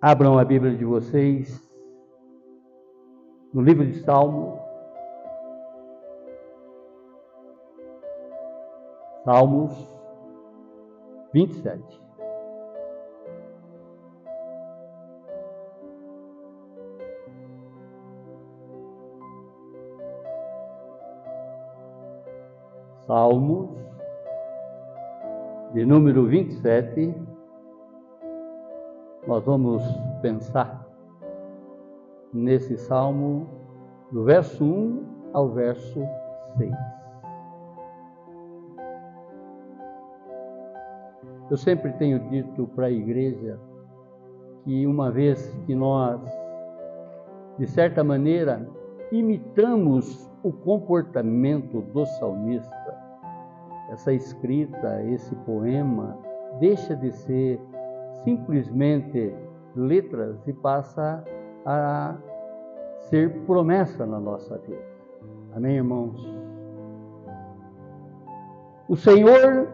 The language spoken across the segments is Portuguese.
Abram a Bíblia de vocês no livro de Salmo. Salmos 27. Salmos de número 27 nós vamos pensar nesse salmo do verso 1 ao verso 6. Eu sempre tenho dito para a igreja que uma vez que nós, de certa maneira, imitamos o comportamento do salmista, essa escrita, esse poema, deixa de ser simplesmente letras e passa a ser promessa na nossa vida. Amém, irmãos? O Senhor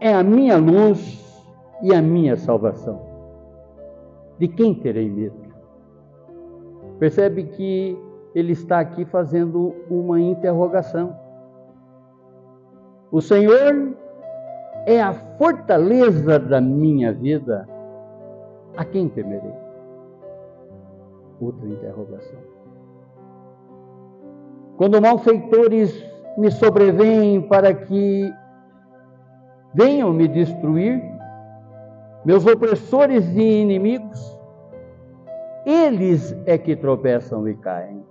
é a minha luz e a minha salvação. De quem terei medo? Percebe que ele está aqui fazendo uma interrogação. O Senhor é a fortaleza da minha vida, a quem temerei? Outra interrogação. Quando malfeitores me sobrevêm para que venham me destruir, meus opressores e inimigos, eles é que tropeçam e caem.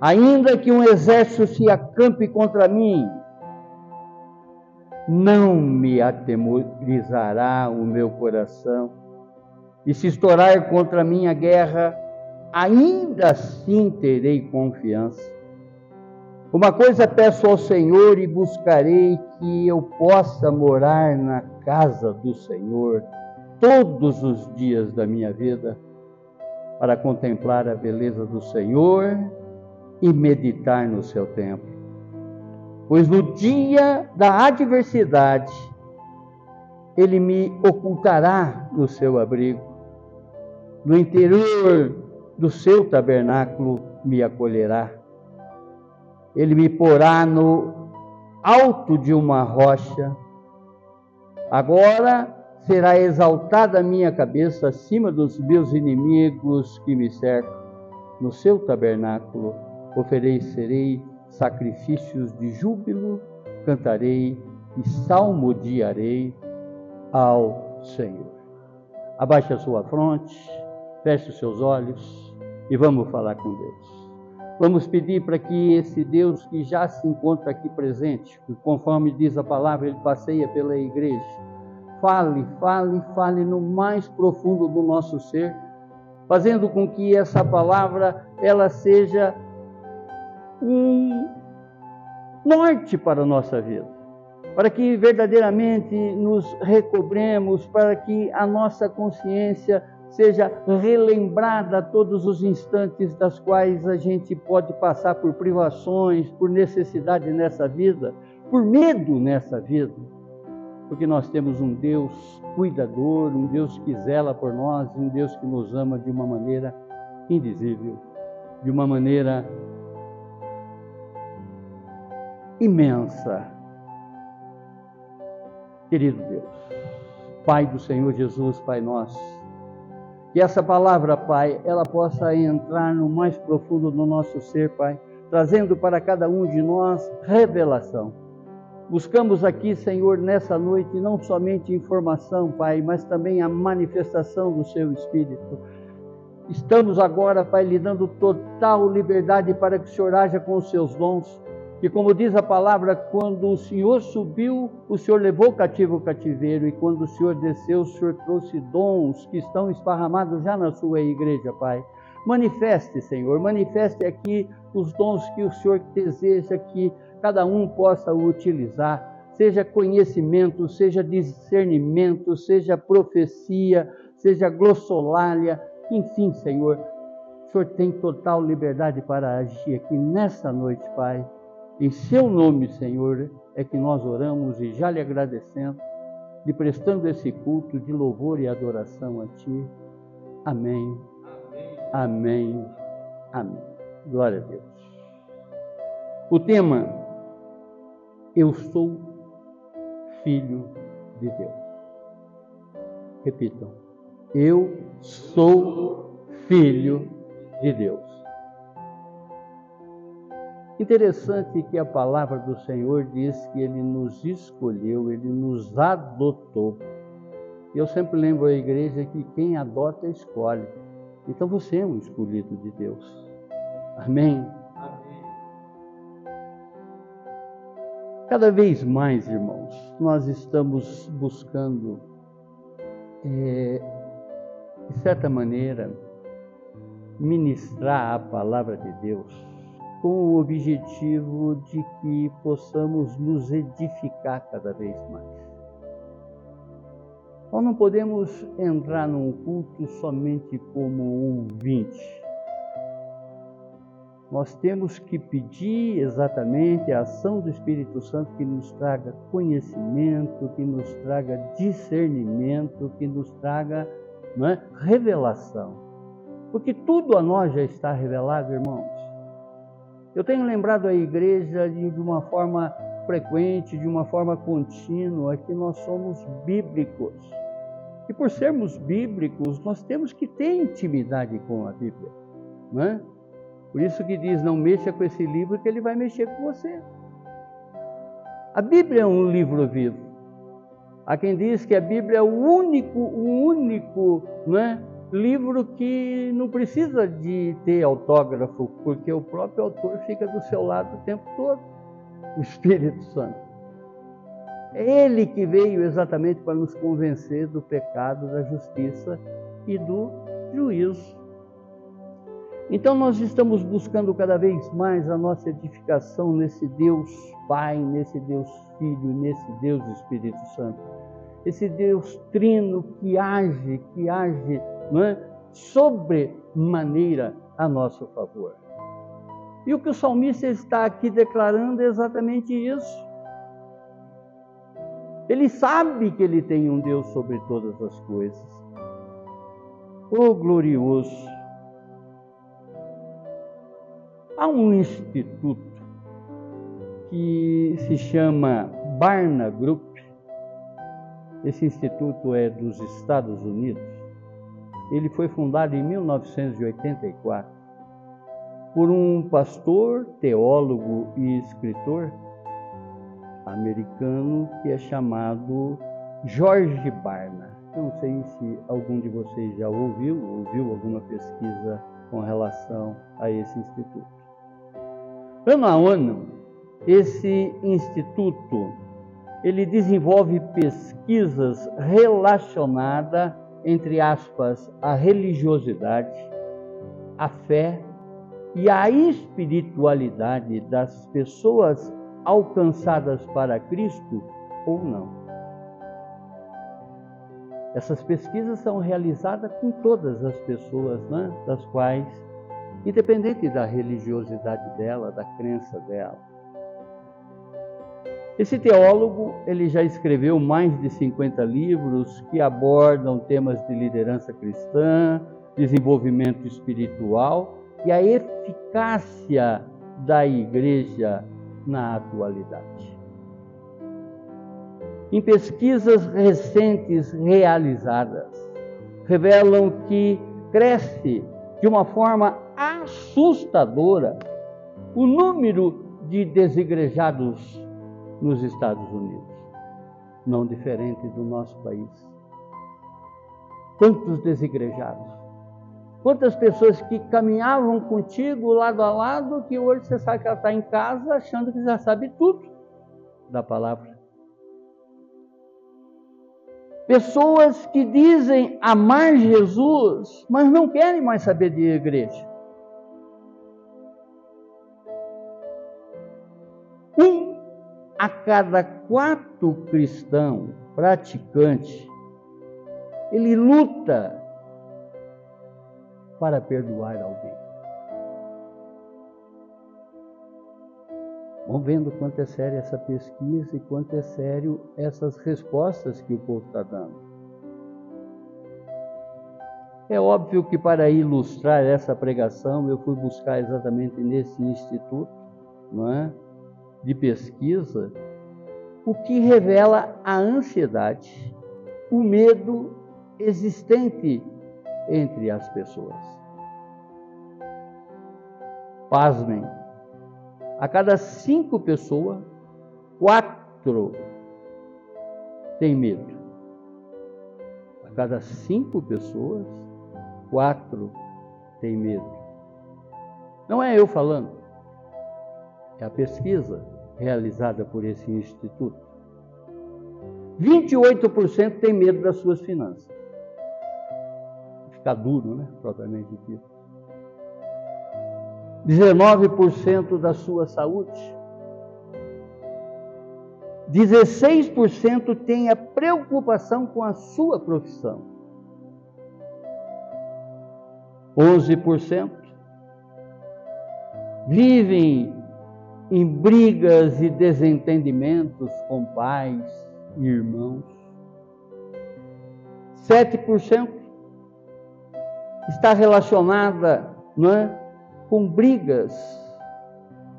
Ainda que um exército se acampe contra mim, não me atemorizará o meu coração. E se estourar contra a minha guerra, ainda assim terei confiança. Uma coisa peço ao Senhor e buscarei que eu possa morar na casa do Senhor todos os dias da minha vida, para contemplar a beleza do Senhor e meditar no seu templo pois no dia da adversidade ele me ocultará no seu abrigo, no interior do seu tabernáculo me acolherá. Ele me porá no alto de uma rocha. Agora será exaltada a minha cabeça acima dos meus inimigos que me cercam. No seu tabernáculo oferecerei sacrifícios de júbilo cantarei e salmodiarei ao Senhor. Abaixe a sua fronte, feche os seus olhos e vamos falar com Deus. Vamos pedir para que esse Deus que já se encontra aqui presente, que conforme diz a palavra, ele passeia pela igreja, fale, fale, fale no mais profundo do nosso ser, fazendo com que essa palavra ela seja um norte para a nossa vida, para que verdadeiramente nos recobremos, para que a nossa consciência seja relembrada todos os instantes das quais a gente pode passar por privações, por necessidade nessa vida, por medo nessa vida, porque nós temos um Deus cuidador, um Deus que zela por nós, um Deus que nos ama de uma maneira indizível, de uma maneira imensa. Querido Deus, Pai do Senhor Jesus, Pai nosso, que essa palavra, Pai, ela possa entrar no mais profundo do nosso ser, Pai, trazendo para cada um de nós revelação. Buscamos aqui, Senhor, nessa noite, não somente informação, Pai, mas também a manifestação do Seu Espírito. Estamos agora, Pai, lhe dando total liberdade para que o Senhor haja com os seus dons, que, como diz a palavra, quando o Senhor subiu, o Senhor levou cativo o cativeiro, e quando o Senhor desceu, o Senhor trouxe dons que estão esparramados já na sua igreja, Pai. Manifeste, Senhor, manifeste aqui os dons que o Senhor deseja que cada um possa utilizar, seja conhecimento, seja discernimento, seja profecia, seja glossolalia, enfim, Senhor, o Senhor tem total liberdade para agir aqui nessa noite, Pai em seu nome, Senhor, é que nós oramos e já lhe agradecendo, lhe prestando esse culto de louvor e adoração a Ti, Amém. Amém. Amém. Glória a Deus. O tema: Eu sou filho de Deus. Repitam. Eu sou filho de Deus. Interessante que a palavra do Senhor diz que Ele nos escolheu, Ele nos adotou. Eu sempre lembro à igreja que quem adota escolhe. Então você é um escolhido de Deus. Amém? Amém. Cada vez mais, irmãos, nós estamos buscando, é, de certa maneira, ministrar a palavra de Deus com o objetivo de que possamos nos edificar cada vez mais. Nós não podemos entrar num culto somente como ouvinte. Nós temos que pedir exatamente a ação do Espírito Santo que nos traga conhecimento, que nos traga discernimento, que nos traga é, revelação. Porque tudo a nós já está revelado, irmãos. Eu tenho lembrado a igreja de, uma forma frequente, de uma forma contínua, que nós somos bíblicos. E por sermos bíblicos, nós temos que ter intimidade com a Bíblia. Não é? Por isso que diz, não mexa com esse livro que ele vai mexer com você. A Bíblia é um livro vivo. Há quem diz que a Bíblia é o único, o único, não é? Livro que não precisa de ter autógrafo, porque o próprio autor fica do seu lado o tempo todo, o Espírito Santo. É ele que veio exatamente para nos convencer do pecado, da justiça e do juízo. Então nós estamos buscando cada vez mais a nossa edificação nesse Deus Pai, nesse Deus Filho, nesse Deus Espírito Santo. Esse Deus trino que age, que age é? sobremaneira a nosso favor. E o que o salmista está aqui declarando é exatamente isso. Ele sabe que ele tem um Deus sobre todas as coisas. O glorioso. Há um instituto que se chama Barna Group. Esse instituto é dos Estados Unidos ele foi fundado em 1984 por um pastor, teólogo e escritor americano que é chamado Jorge Barna. Não sei se algum de vocês já ouviu, ouviu alguma pesquisa com relação a esse instituto. Ano a ano, esse instituto ele desenvolve pesquisas relacionadas entre aspas, a religiosidade, a fé e a espiritualidade das pessoas alcançadas para Cristo ou não. Essas pesquisas são realizadas com todas as pessoas, né, das quais, independente da religiosidade dela, da crença dela, esse teólogo, ele já escreveu mais de 50 livros que abordam temas de liderança cristã, desenvolvimento espiritual e a eficácia da igreja na atualidade. Em pesquisas recentes realizadas, revelam que cresce de uma forma assustadora o número de desigrejados nos Estados Unidos, não diferente do nosso país. Quantos desigrejados, quantas pessoas que caminhavam contigo lado a lado, que hoje você sabe que ela está em casa achando que já sabe tudo da palavra. Pessoas que dizem amar Jesus, mas não querem mais saber de igreja. Um a cada quatro cristão praticante, ele luta para perdoar alguém. Vamos vendo quanto é séria essa pesquisa e quanto é sério essas respostas que o povo está dando. É óbvio que para ilustrar essa pregação eu fui buscar exatamente nesse instituto, não é? De pesquisa, o que revela a ansiedade, o medo existente entre as pessoas. Pasmem, a cada cinco pessoas, quatro têm medo. A cada cinco pessoas, quatro têm medo. Não é eu falando, é a pesquisa realizada por esse instituto. 28% tem medo das suas finanças. Ficar duro, né? Propriamente dito. 19% da sua saúde. 16% tem a preocupação com a sua profissão. 11% vivem em brigas e desentendimentos com pais e irmãos. 7% está relacionada não é, com brigas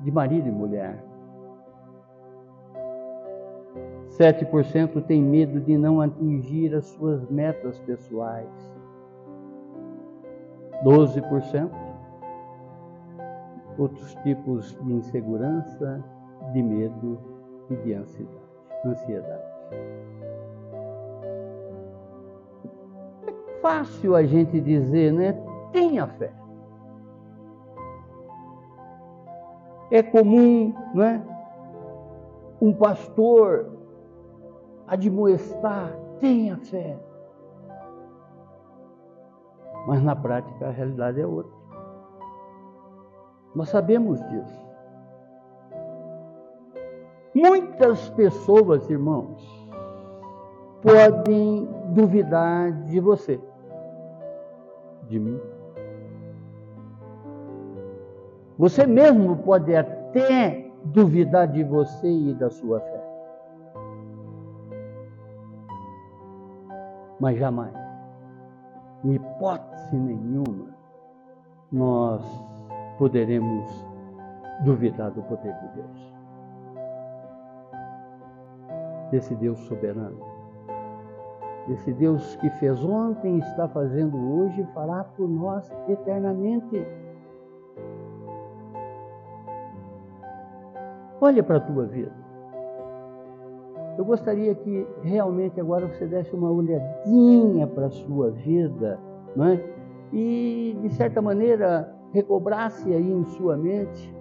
de marido e mulher. 7% tem medo de não atingir as suas metas pessoais. 12% outros tipos de insegurança, de medo e de ansiedade. É fácil a gente dizer, né? Tenha fé. É comum, não é? Um pastor admoestar, tenha fé. Mas na prática a realidade é outra. Nós sabemos disso. Muitas pessoas, irmãos, podem duvidar de você, de mim. Você mesmo pode até duvidar de você e da sua fé. Mas jamais, em hipótese nenhuma, nós poderemos duvidar do poder de Deus. Desse Deus soberano. Desse Deus que fez ontem, está fazendo hoje e fará por nós eternamente. Olha para a tua vida. Eu gostaria que realmente agora você desse uma olhadinha para a sua vida, não é? E de certa maneira recobrasse aí em sua mente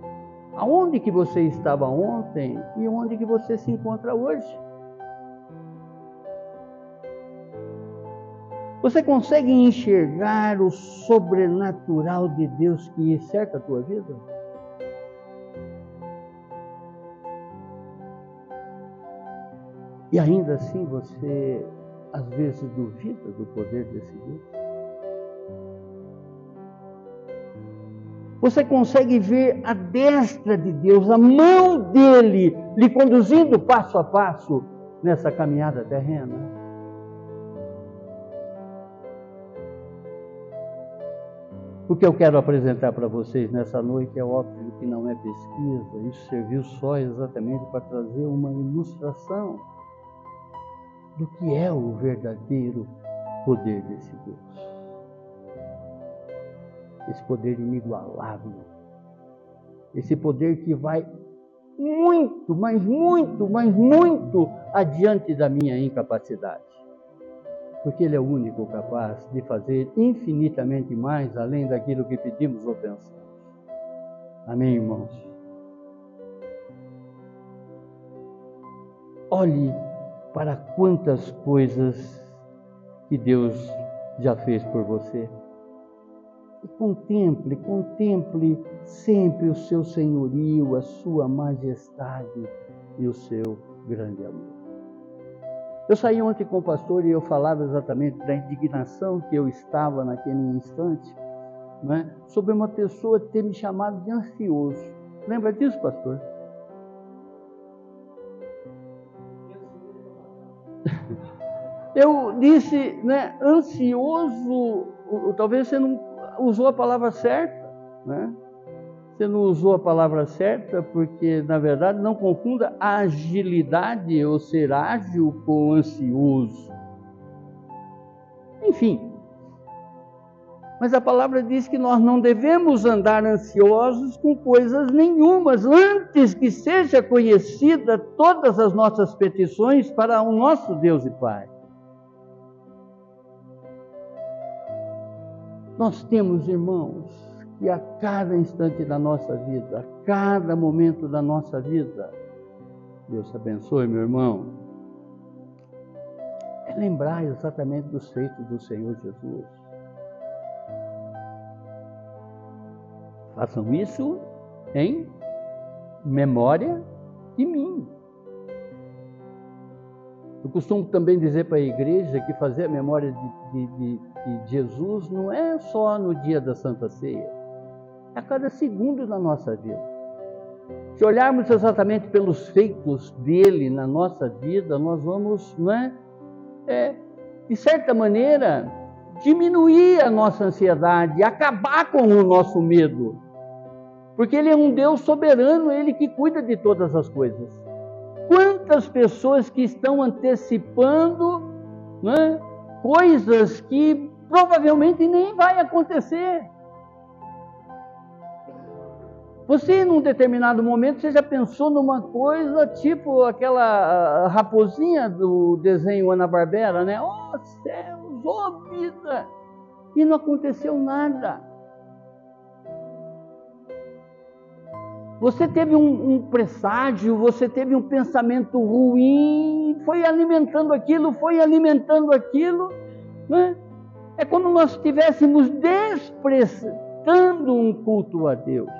aonde que você estava ontem e onde que você se encontra hoje. Você consegue enxergar o sobrenatural de Deus que cerca a tua vida? E ainda assim você às vezes duvida do poder desse Deus? Você consegue ver a destra de Deus, a mão dele, lhe conduzindo passo a passo nessa caminhada terrena. O que eu quero apresentar para vocês nessa noite é óbvio que não é pesquisa, isso serviu só exatamente para trazer uma ilustração do que é o verdadeiro poder desse Deus esse poder inigualável, esse poder que vai muito, mas muito, mas muito adiante da minha incapacidade. Porque Ele é o único capaz de fazer infinitamente mais além daquilo que pedimos ou pensamos. Amém, irmãos? Olhe para quantas coisas que Deus já fez por você. E contemple, contemple sempre o seu senhorio, a sua majestade e o seu grande amor. Eu saí ontem com o pastor e eu falava exatamente da indignação que eu estava naquele instante, né, sobre uma pessoa ter me chamado de ansioso. Lembra disso, pastor? Eu disse, né, ansioso, talvez você não usou a palavra certa, né? Você não usou a palavra certa porque, na verdade, não confunda agilidade ou ser ágil com ansioso. Enfim, mas a palavra diz que nós não devemos andar ansiosos com coisas nenhumas, antes que seja conhecida todas as nossas petições para o nosso Deus e Pai. Nós temos, irmãos, que a cada instante da nossa vida, a cada momento da nossa vida, Deus abençoe, meu irmão, é lembrar exatamente dos feitos do Senhor Jesus Façam isso em memória de mim. Eu costumo também dizer para a igreja que fazer a memória de, de, de, Jesus não é só no dia da Santa Ceia, é a cada segundo da nossa vida. Se olharmos exatamente pelos feitos dele na nossa vida, nós vamos, não é, é de certa maneira, diminuir a nossa ansiedade, acabar com o nosso medo. Porque Ele é um Deus soberano, Ele que cuida de todas as coisas. Quantas pessoas que estão antecipando né, coisas que provavelmente nem vai acontecer. Você, num determinado momento, você já pensou numa coisa tipo aquela raposinha do desenho Ana Barbera, né? Oh céus, oh vida! E não aconteceu nada. Você teve um, um presságio, você teve um pensamento ruim, foi alimentando aquilo, foi alimentando aquilo. Né? É como nós estivéssemos desprezando um culto a Deus,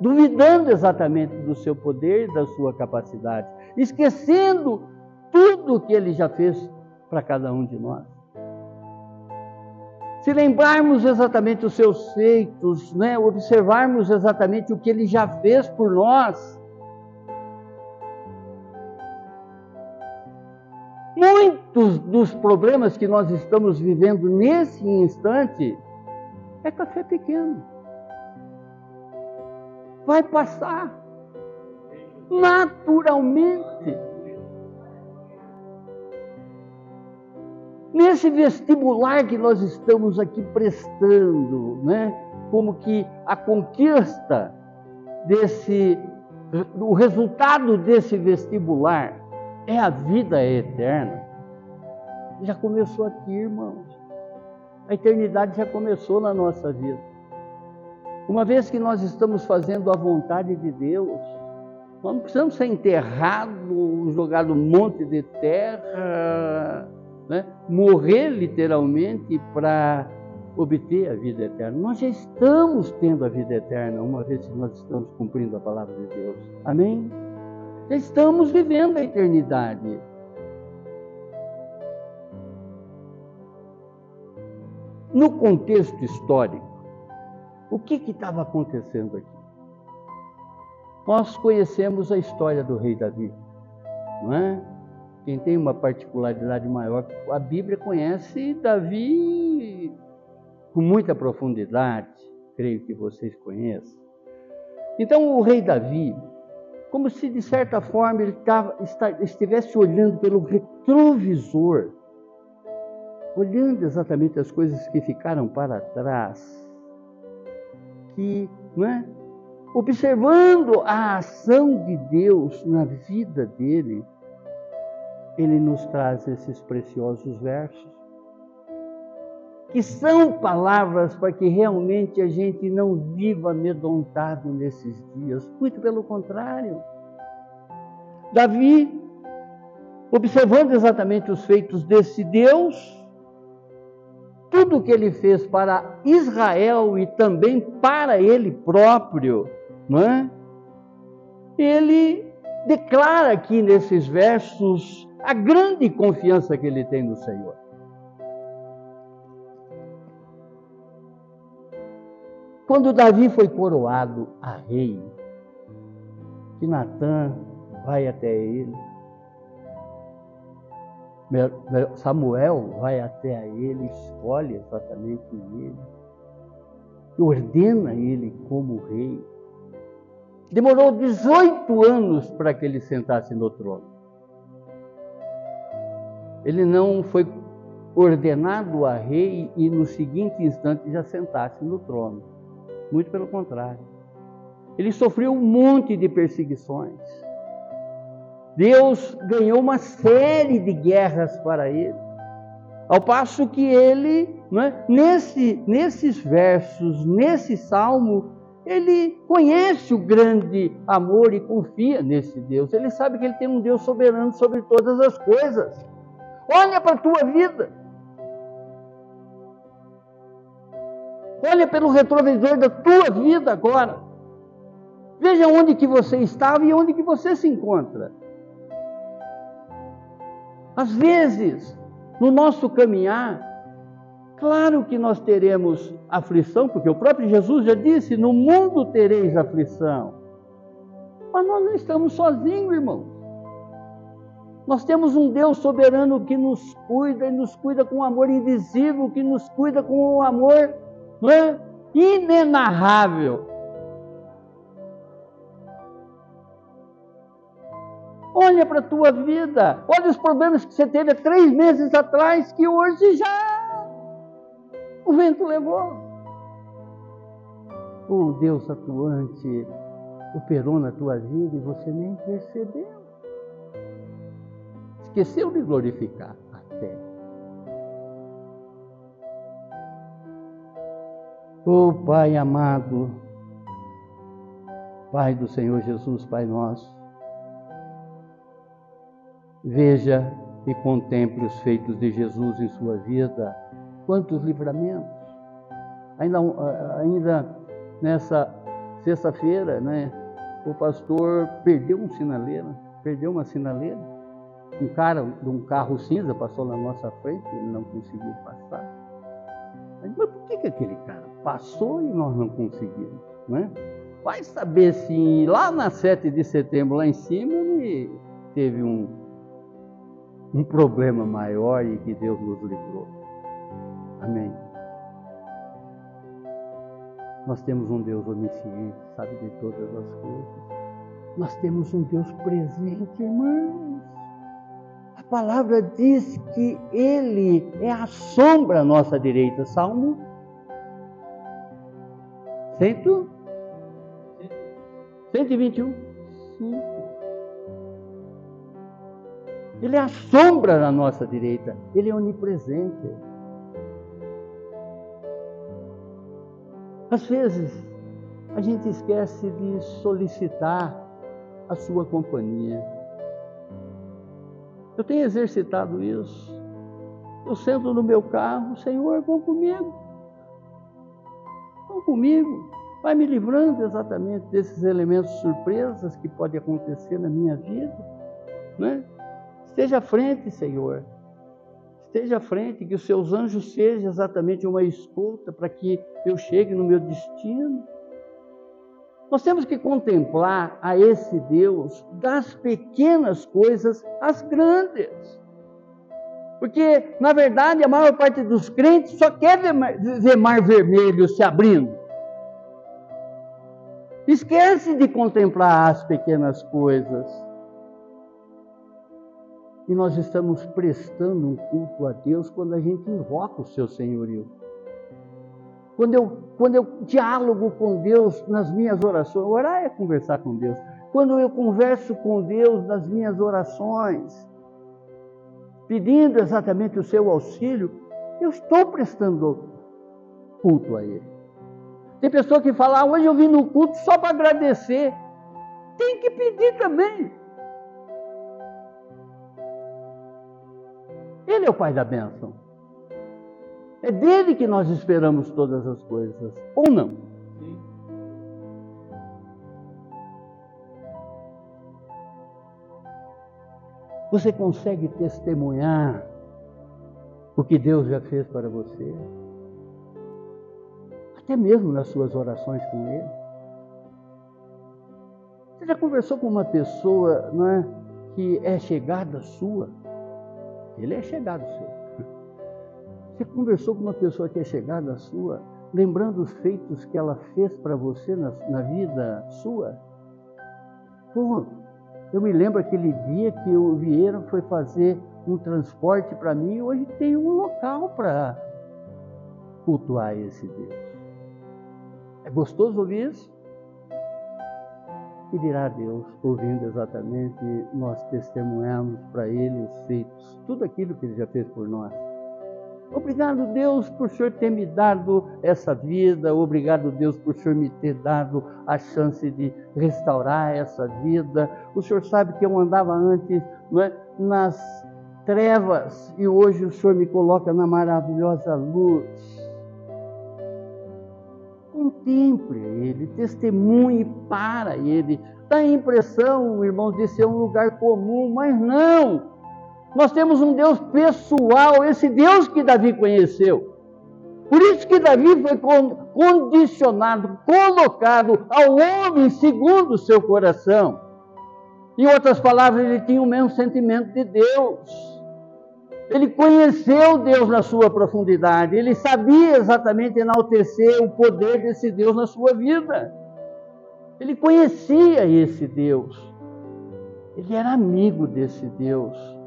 duvidando exatamente do seu poder e da sua capacidade, esquecendo tudo que ele já fez para cada um de nós se lembrarmos exatamente os seus feitos, né? observarmos exatamente o que ele já fez por nós, muitos dos problemas que nós estamos vivendo nesse instante é café pequeno. Vai passar naturalmente. Nesse vestibular que nós estamos aqui prestando, né? como que a conquista desse, o resultado desse vestibular é a vida eterna. Já começou aqui, irmãos. A eternidade já começou na nossa vida. Uma vez que nós estamos fazendo a vontade de Deus, nós não precisamos ser enterrados, jogados um monte de terra né? morrer literalmente para obter a vida eterna. Nós já estamos tendo a vida eterna, uma vez que nós estamos cumprindo a palavra de Deus. Amém? Estamos vivendo a eternidade. No contexto histórico, o que estava acontecendo aqui? Nós conhecemos a história do rei Davi, não é? Quem tem uma particularidade maior, a Bíblia conhece Davi com muita profundidade, creio que vocês conheçam. Então, o rei Davi, como se de certa forma ele tava, estivesse olhando pelo retrovisor, olhando exatamente as coisas que ficaram para trás, que, não é? observando a ação de Deus na vida dele, ele nos traz esses preciosos versos, que são palavras para que realmente a gente não viva amedrontado nesses dias, muito pelo contrário. Davi, observando exatamente os feitos desse Deus, tudo o que ele fez para Israel e também para ele próprio, não é? Ele declara aqui nesses versos a grande confiança que ele tem no Senhor. Quando Davi foi coroado a rei, que Natan vai até ele Samuel vai até a ele, escolhe exatamente ele, ordena ele como rei. Demorou 18 anos para que ele sentasse no trono. Ele não foi ordenado a rei e no seguinte instante já sentasse no trono. Muito pelo contrário. Ele sofreu um monte de perseguições. Deus ganhou uma série de guerras para ele. Ao passo que ele, né, nesse, nesses versos, nesse salmo, ele conhece o grande amor e confia nesse Deus. Ele sabe que ele tem um Deus soberano sobre todas as coisas. Olha para a tua vida. Olha pelo retrovisor da tua vida agora. Veja onde que você estava e onde que você se encontra. Às vezes, no nosso caminhar, claro que nós teremos aflição, porque o próprio Jesus já disse: no mundo tereis aflição. Mas nós não estamos sozinhos, irmãos. Nós temos um Deus soberano que nos cuida e nos cuida com um amor invisível, que nos cuida com um amor não é? inenarrável. Olha para a tua vida, olha os problemas que você teve há três meses atrás, que hoje já o vento levou. O Deus atuante operou na tua vida e você nem percebeu. Esqueceu de glorificar Oh Pai amado, Pai do Senhor Jesus, Pai nosso, veja e contemple os feitos de Jesus em sua vida, quantos livramentos. Ainda, ainda nessa sexta-feira, né, o pastor perdeu um sinaleiro, perdeu uma sinaleira. Um cara de um carro cinza passou na nossa frente, ele não conseguiu passar. Mas por que, que aquele cara passou e nós não conseguimos? Né? Vai saber se lá na 7 de setembro, lá em cima, ele teve um, um problema maior e que Deus nos livrou. Amém. Nós temos um Deus onisciente, sabe de todas as coisas. Nós temos um Deus presente, irmãos palavra diz que Ele é a sombra à nossa direita. Salmo 100, 121. 5. Ele é a sombra na nossa direita. Ele é onipresente. Às vezes, a gente esquece de solicitar a sua companhia. Eu tenho exercitado isso. Eu sento no meu carro, Senhor, vão comigo. Comigo. Vai me livrando exatamente desses elementos surpresas que podem acontecer na minha vida. Né? Esteja à frente, Senhor. Esteja à frente, que os seus anjos sejam exatamente uma escuta para que eu chegue no meu destino. Nós temos que contemplar a esse Deus das pequenas coisas às grandes. Porque, na verdade, a maior parte dos crentes só quer ver mar, ver mar vermelho se abrindo. Esquece de contemplar as pequenas coisas. E nós estamos prestando um culto a Deus quando a gente invoca o seu senhorio quando eu, quando eu diálogo com Deus nas minhas orações, orar é conversar com Deus. Quando eu converso com Deus nas minhas orações, pedindo exatamente o seu auxílio, eu estou prestando culto a Ele. Tem pessoa que fala, ah, hoje eu vim no culto só para agradecer. Tem que pedir também. Ele é o Pai da bênção. É dele que nós esperamos todas as coisas, ou não? Você consegue testemunhar o que Deus já fez para você? Até mesmo nas suas orações com Ele. Você já conversou com uma pessoa não é, que é chegada sua? Ele é chegado seu. Você conversou com uma pessoa que é chegada sua, lembrando os feitos que ela fez para você na, na vida sua? Pô, eu me lembro aquele dia que o Vieira foi fazer um transporte para mim e hoje tem um local para cultuar esse Deus. É gostoso ouvir isso? E dirá Deus, ouvindo exatamente, nós testemunhamos para Ele os feitos, tudo aquilo que Ele já fez por nós. Obrigado, Deus, por o Senhor ter me dado essa vida. Obrigado, Deus, por o Senhor me ter dado a chance de restaurar essa vida. O Senhor sabe que eu andava antes é, nas trevas e hoje o Senhor me coloca na maravilhosa luz. Contemple Ele, testemunhe para Ele. Dá a impressão, irmãos, de ser um lugar comum, mas não. Nós temos um Deus pessoal, esse Deus que Davi conheceu. Por isso que Davi foi condicionado, colocado ao homem segundo o seu coração. Em outras palavras, ele tinha o mesmo sentimento de Deus. Ele conheceu Deus na sua profundidade, ele sabia exatamente enaltecer o poder desse Deus na sua vida. Ele conhecia esse Deus. Ele era amigo desse Deus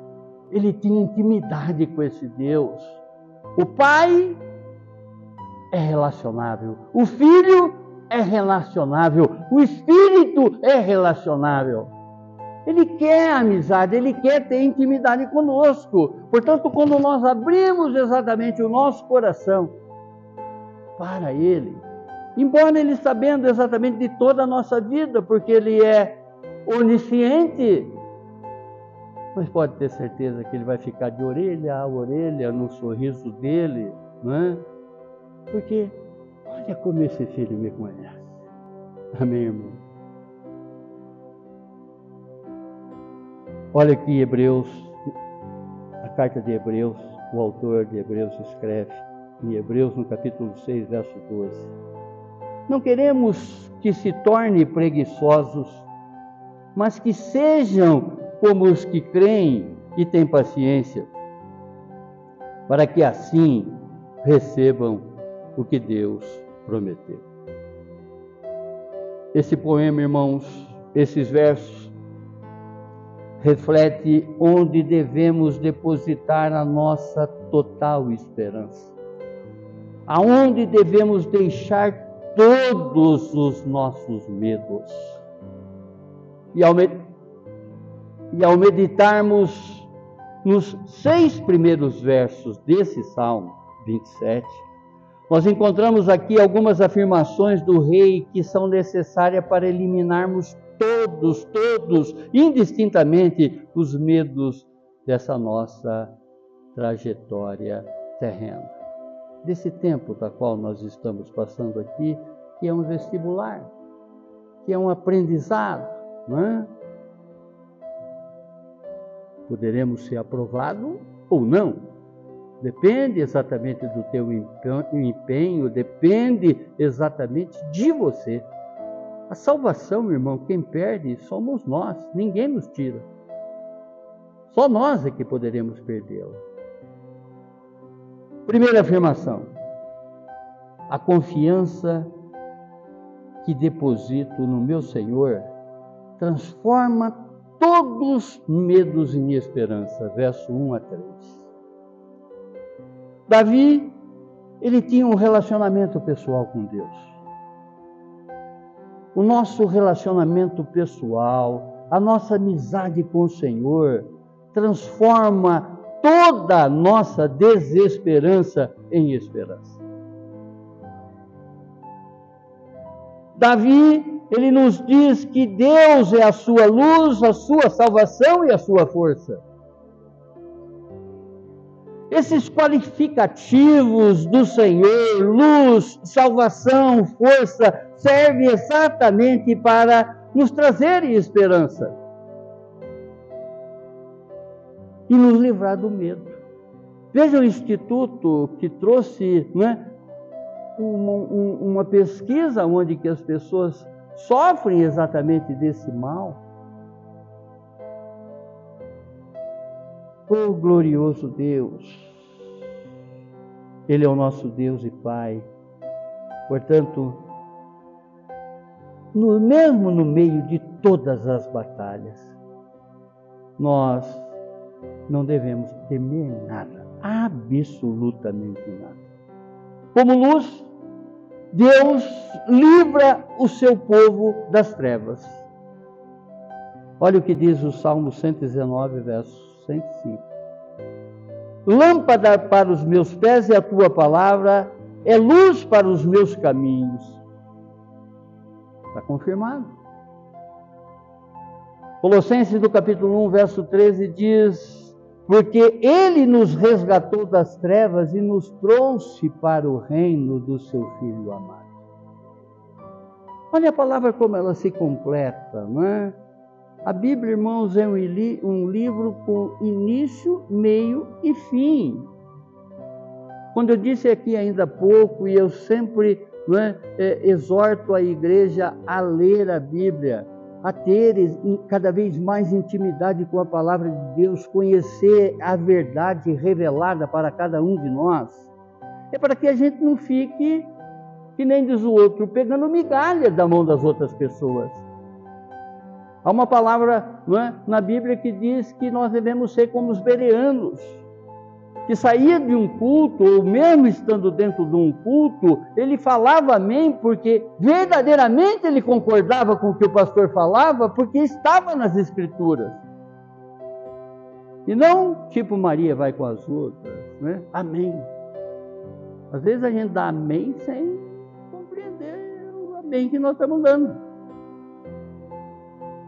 ele tinha intimidade com esse Deus. O pai é relacionável, o filho é relacionável, o espírito é relacionável. Ele quer amizade, ele quer ter intimidade conosco. Portanto, quando nós abrimos exatamente o nosso coração para ele, embora ele sabendo exatamente de toda a nossa vida, porque ele é onisciente, mas pode ter certeza que ele vai ficar de orelha a orelha no sorriso dele, não é? Porque olha como esse filho me conhece. Amém, irmão? Olha aqui Hebreus, a carta de Hebreus, o autor de Hebreus escreve em Hebreus no capítulo 6, verso 12. Não queremos que se torne preguiçosos, mas que sejam como os que creem e têm paciência, para que assim recebam o que Deus prometeu. Esse poema, irmãos, esses versos, reflete onde devemos depositar a nossa total esperança. Aonde devemos deixar todos os nossos medos. E ao, e ao meditarmos nos seis primeiros versos desse Salmo 27, nós encontramos aqui algumas afirmações do rei que são necessárias para eliminarmos todos, todos, indistintamente, os medos dessa nossa trajetória terrena. Desse tempo da qual nós estamos passando aqui, que é um vestibular, que é um aprendizado, não é? Poderemos ser aprovados ou não. Depende exatamente do teu empenho, depende exatamente de você. A salvação, irmão, quem perde somos nós, ninguém nos tira. Só nós é que poderemos perdê-la. Primeira afirmação: a confiança que deposito no meu Senhor transforma todos medos em esperança. Verso 1 a 3. Davi, ele tinha um relacionamento pessoal com Deus. O nosso relacionamento pessoal, a nossa amizade com o Senhor, transforma toda a nossa desesperança em esperança. Davi ele nos diz que Deus é a sua luz, a sua salvação e a sua força. Esses qualificativos do Senhor, luz, salvação, força, servem exatamente para nos trazerem esperança e nos livrar do medo. Veja o instituto que trouxe né, uma, uma pesquisa onde que as pessoas sofrem exatamente desse mal. Oh glorioso Deus, Ele é o nosso Deus e Pai. Portanto, no, mesmo no meio de todas as batalhas, nós não devemos temer nada, absolutamente nada. Como luz, Deus livra o seu povo das trevas. Olha o que diz o Salmo 119, verso 105. Lâmpada para os meus pés é a tua palavra, é luz para os meus caminhos. Está confirmado. Colossenses do capítulo 1, verso 13 diz: Porque ele nos resgatou das trevas e nos trouxe para o reino do seu Filho amado. Olha a palavra como ela se completa, não é? A Bíblia, irmãos, é um, livro com início, meio e fim. Quando eu disse aqui ainda há pouco, e eu sempre é, é, exorto a igreja a ler a Bíblia, a ter cada vez mais intimidade com a palavra de Deus, conhecer a verdade revelada para cada um de nós. É para que a gente não fique, que nem diz o outro, pegando migalha da mão das outras pessoas. Há uma palavra é, na Bíblia que diz que nós devemos ser como os bereanos que saía de um culto, ou mesmo estando dentro de um culto, ele falava amém, porque verdadeiramente ele concordava com o que o pastor falava, porque estava nas Escrituras. E não tipo Maria vai com as outras, né? Amém. Às vezes a gente dá amém sem compreender o amém que nós estamos dando.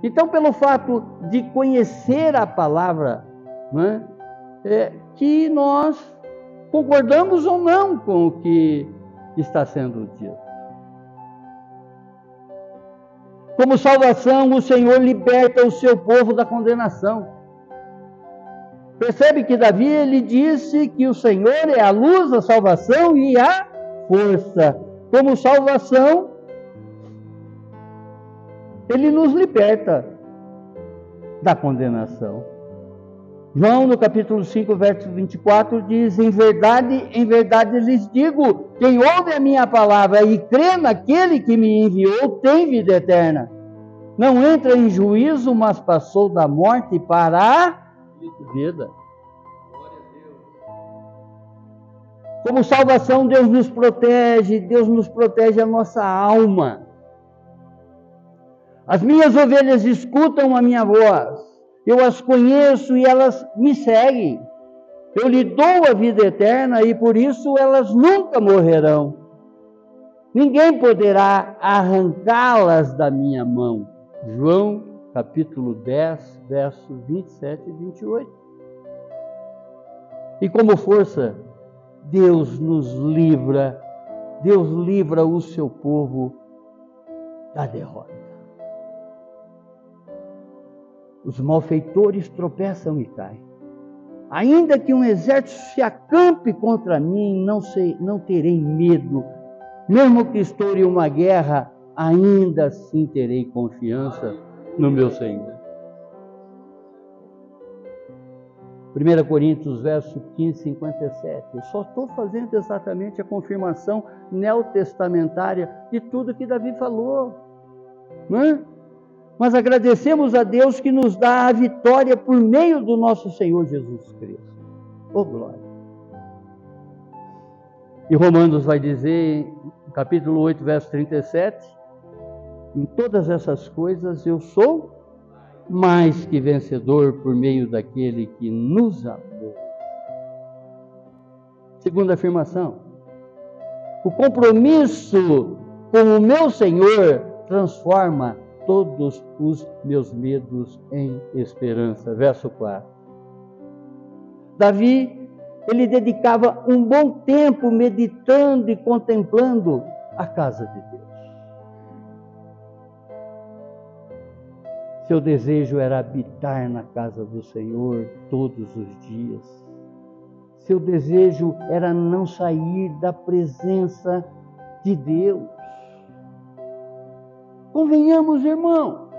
Então, pelo fato de conhecer a palavra, né? é, que nós concordamos ou não com o que está sendo dito. Como salvação, o Senhor liberta o seu povo da condenação. Percebe que Davi ele disse que o Senhor é a luz, a salvação e a força. Como salvação, ele nos liberta da condenação. João, no capítulo 5, verso 24, diz: Em verdade, em verdade lhes digo: quem ouve a minha palavra e crê naquele que me enviou tem vida eterna. Não entra em juízo, mas passou da morte para a vida. Como salvação, Deus nos protege, Deus nos protege a nossa alma. As minhas ovelhas escutam a minha voz eu as conheço e elas me seguem. Eu lhe dou a vida eterna e por isso elas nunca morrerão. Ninguém poderá arrancá-las da minha mão. João capítulo 10, versos 27 e 28. E como força, Deus nos livra, Deus livra o seu povo da derrota. Os malfeitores tropeçam e caem. Ainda que um exército se acampe contra mim, não, sei, não terei medo. Mesmo que estoure uma guerra, ainda assim terei confiança no meu Senhor. 1 Coríntios, verso 15, 57. Eu só estou fazendo exatamente a confirmação neotestamentária de tudo que Davi falou. Não é? Mas agradecemos a Deus que nos dá a vitória por meio do nosso Senhor Jesus Cristo. Oh glória! E Romanos vai dizer, capítulo 8, verso 37, em todas essas coisas eu sou mais que vencedor por meio daquele que nos amou. Segunda afirmação, o compromisso com o meu Senhor transforma todos os meus medos em esperança. Verso 4. Davi, ele dedicava um bom tempo meditando e contemplando a casa de Deus. Seu desejo era habitar na casa do Senhor todos os dias. Seu desejo era não sair da presença de Deus. Convenhamos, irmão,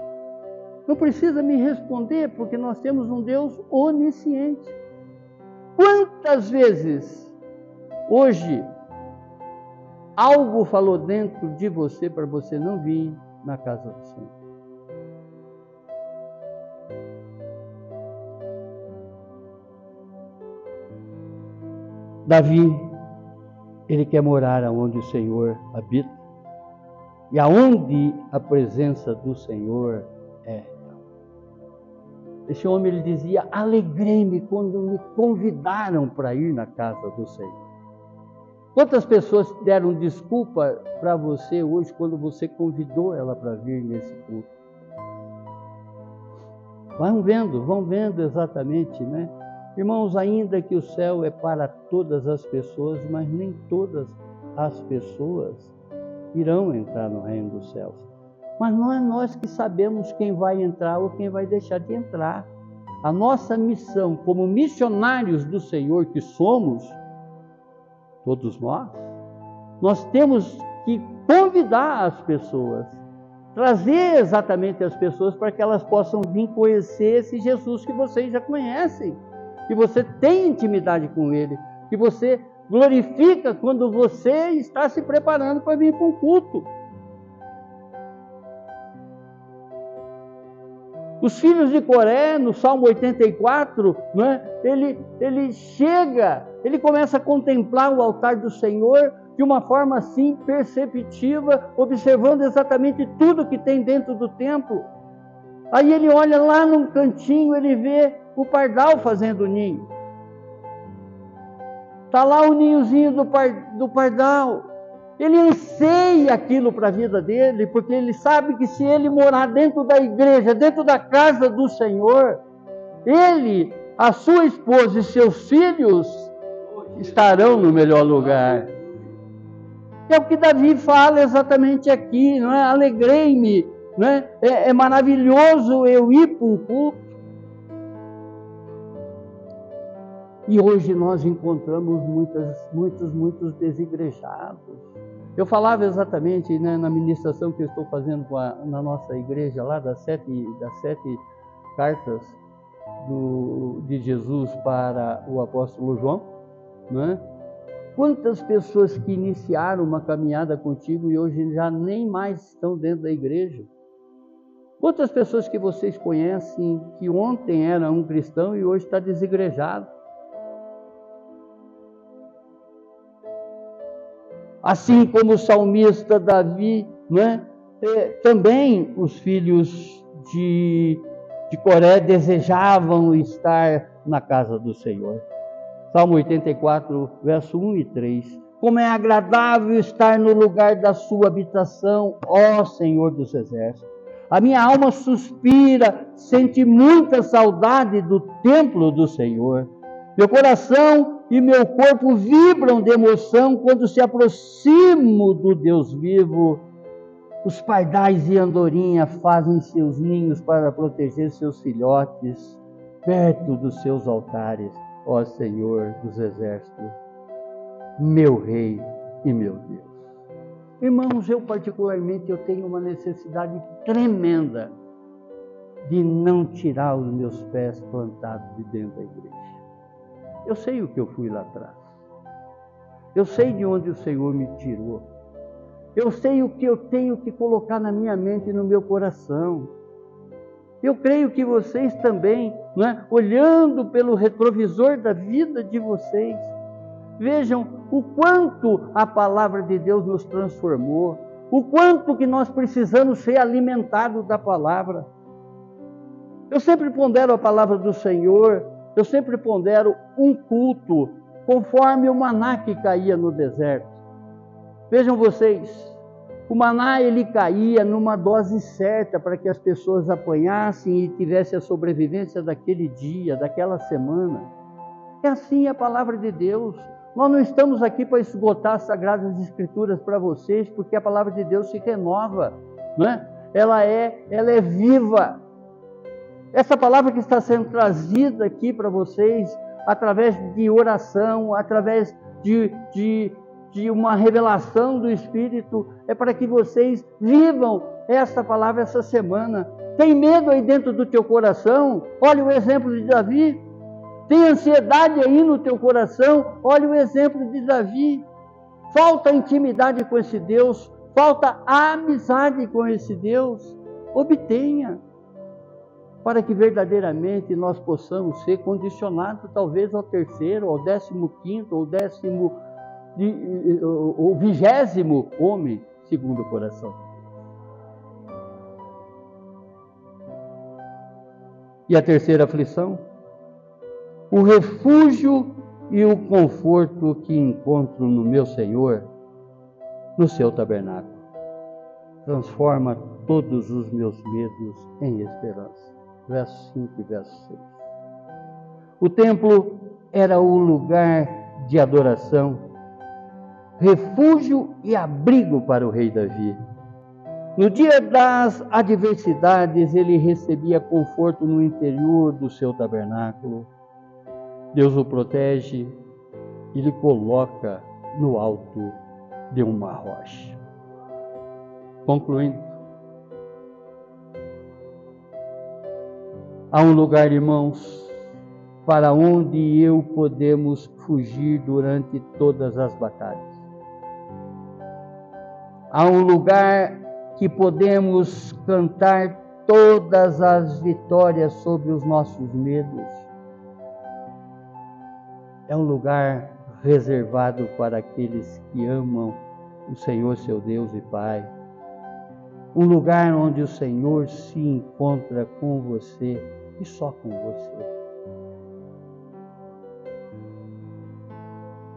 não precisa me responder, porque nós temos um Deus onisciente. Quantas vezes hoje algo falou dentro de você para você não vir na casa do Senhor? Davi, ele quer morar onde o Senhor habita. E aonde a presença do Senhor é. Esse homem ele dizia: Alegrei-me quando me convidaram para ir na casa do Senhor. Quantas pessoas deram desculpa para você hoje quando você convidou ela para vir nesse culto? Vão vendo, vão vendo exatamente, né? Irmãos, ainda que o céu é para todas as pessoas, mas nem todas as pessoas irão entrar no reino dos céus. Mas não é nós que sabemos quem vai entrar ou quem vai deixar de entrar. A nossa missão, como missionários do Senhor que somos, todos nós, nós temos que convidar as pessoas, trazer exatamente as pessoas para que elas possam vir conhecer esse Jesus que vocês já conhecem que você tem intimidade com Ele, que você glorifica quando você está se preparando para vir para um culto. Os filhos de Coré, no Salmo 84, né, ele, ele chega, ele começa a contemplar o altar do Senhor de uma forma assim perceptiva, observando exatamente tudo que tem dentro do templo. Aí ele olha lá num cantinho, ele vê o pardal fazendo ninho. Está lá o ninhozinho do, par, do pardal. Ele anseia aquilo para a vida dele, porque ele sabe que se ele morar dentro da igreja, dentro da casa do Senhor, ele, a sua esposa e seus filhos estarão no melhor lugar. É o que Davi fala exatamente aqui, não é? Alegrei-me, não é? é? É maravilhoso eu ir para um E hoje nós encontramos muitas, muitos, muitos desigrejados. Eu falava exatamente né, na ministração que eu estou fazendo a, na nossa igreja lá das sete, das sete cartas do, de Jesus para o apóstolo João, né? Quantas pessoas que iniciaram uma caminhada contigo e hoje já nem mais estão dentro da igreja? Quantas pessoas que vocês conhecem que ontem era um cristão e hoje está desigrejado? Assim como o salmista Davi, né? É, também os filhos de, de Coré desejavam estar na casa do Senhor. Salmo 84, verso 1 e 3. Como é agradável estar no lugar da sua habitação, ó Senhor dos exércitos. A minha alma suspira, sente muita saudade do templo do Senhor. Meu coração e meu corpo vibram de emoção quando se aproximo do Deus vivo. Os pardais e andorinha fazem seus ninhos para proteger seus filhotes perto dos seus altares, ó Senhor dos exércitos, meu rei e meu Deus. Irmãos, eu particularmente eu tenho uma necessidade tremenda de não tirar os meus pés plantados de dentro da igreja. Eu sei o que eu fui lá atrás. Eu sei de onde o Senhor me tirou. Eu sei o que eu tenho que colocar na minha mente e no meu coração. Eu creio que vocês também, é? olhando pelo retrovisor da vida de vocês, vejam o quanto a palavra de Deus nos transformou, o quanto que nós precisamos ser alimentados da palavra. Eu sempre pondero a palavra do Senhor, eu sempre pondero um culto conforme o maná que caía no deserto. Vejam vocês, o maná ele caía numa dose certa para que as pessoas apanhassem e tivessem a sobrevivência daquele dia, daquela semana. É assim a palavra de Deus. Nós não estamos aqui para esgotar as sagradas escrituras para vocês, porque a palavra de Deus se renova, né? Ela é, ela é viva. Essa palavra que está sendo trazida aqui para vocês, através de oração, através de, de, de uma revelação do Espírito, é para que vocês vivam essa palavra essa semana. Tem medo aí dentro do teu coração? Olha o exemplo de Davi. Tem ansiedade aí no teu coração? Olha o exemplo de Davi. Falta intimidade com esse Deus, falta amizade com esse Deus. Obtenha, para que verdadeiramente nós possamos ser condicionados, talvez ao terceiro, ao décimo quinto, ou décimo, ou vigésimo homem, segundo o coração. E a terceira aflição? o refúgio e o conforto que encontro no meu Senhor, no seu tabernáculo. Transforma todos os meus medos em esperança. Verso 5 e verso 6. O templo era o lugar de adoração, refúgio e abrigo para o rei Davi. No dia das adversidades, ele recebia conforto no interior do seu tabernáculo Deus o protege e lhe coloca no alto de uma rocha. Concluindo, há um lugar, irmãos, para onde eu podemos fugir durante todas as batalhas. Há um lugar que podemos cantar todas as vitórias sobre os nossos medos é um lugar reservado para aqueles que amam o Senhor, seu Deus e Pai. Um lugar onde o Senhor se encontra com você e só com você.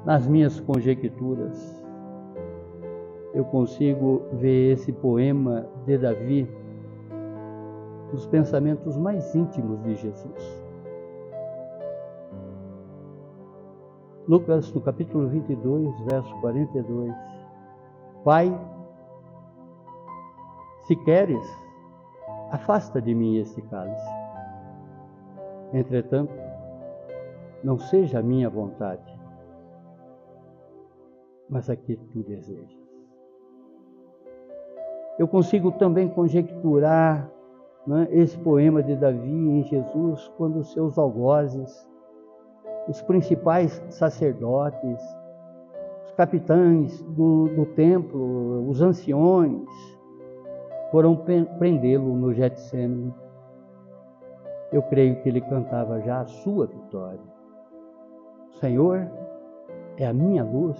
Nas minhas conjecturas, eu consigo ver esse poema de Davi nos pensamentos mais íntimos de Jesus. Lucas, no capítulo 22, verso 42. Pai, se queres, afasta de mim este cálice. Entretanto, não seja a minha vontade, mas a que tu desejas. Eu consigo também conjecturar né, esse poema de Davi em Jesus quando seus algozes os principais sacerdotes, os capitães do, do templo, os anciões, foram prendê-lo no Getsemane. Eu creio que ele cantava já a sua vitória. Senhor é a minha luz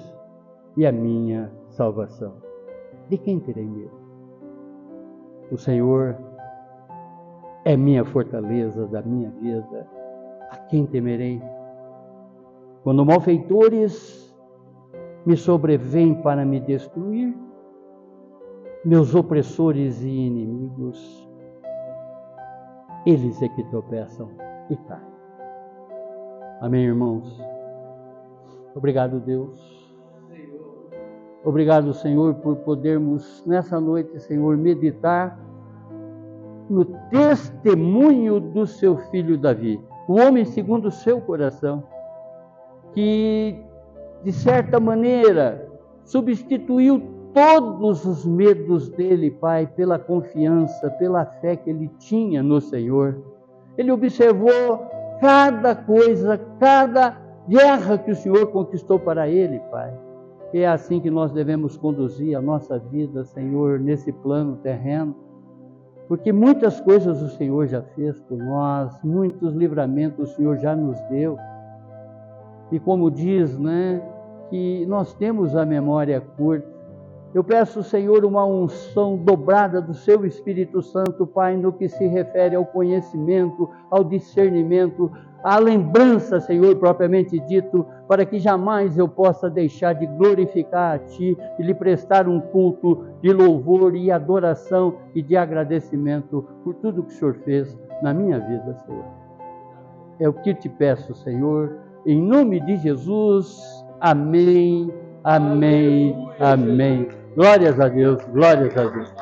e a minha salvação. De quem terei medo? O Senhor é minha fortaleza da minha vida. A quem temerei? Quando malfeitores me sobrevêm para me destruir, meus opressores e inimigos, eles é que tropeçam e caem. Amém, irmãos? Obrigado, Deus. Obrigado, Senhor, por podermos nessa noite, Senhor, meditar no testemunho do seu filho Davi, o homem segundo o seu coração que, de certa maneira, substituiu todos os medos dele, Pai, pela confiança, pela fé que ele tinha no Senhor. Ele observou cada coisa, cada guerra que o Senhor conquistou para ele, Pai. E é assim que nós devemos conduzir a nossa vida, Senhor, nesse plano terreno. Porque muitas coisas o Senhor já fez por nós, muitos livramentos o Senhor já nos deu. E como diz, né, que nós temos a memória curta. Eu peço, Senhor, uma unção dobrada do Seu Espírito Santo, Pai, no que se refere ao conhecimento, ao discernimento, à lembrança, Senhor, propriamente dito, para que jamais eu possa deixar de glorificar a Ti e lhe prestar um culto de louvor e adoração e de agradecimento por tudo que o Senhor fez na minha vida, Senhor. É o que te peço, Senhor em nome de Jesus, amém, amém, amém. Glórias a Deus, glórias a Deus.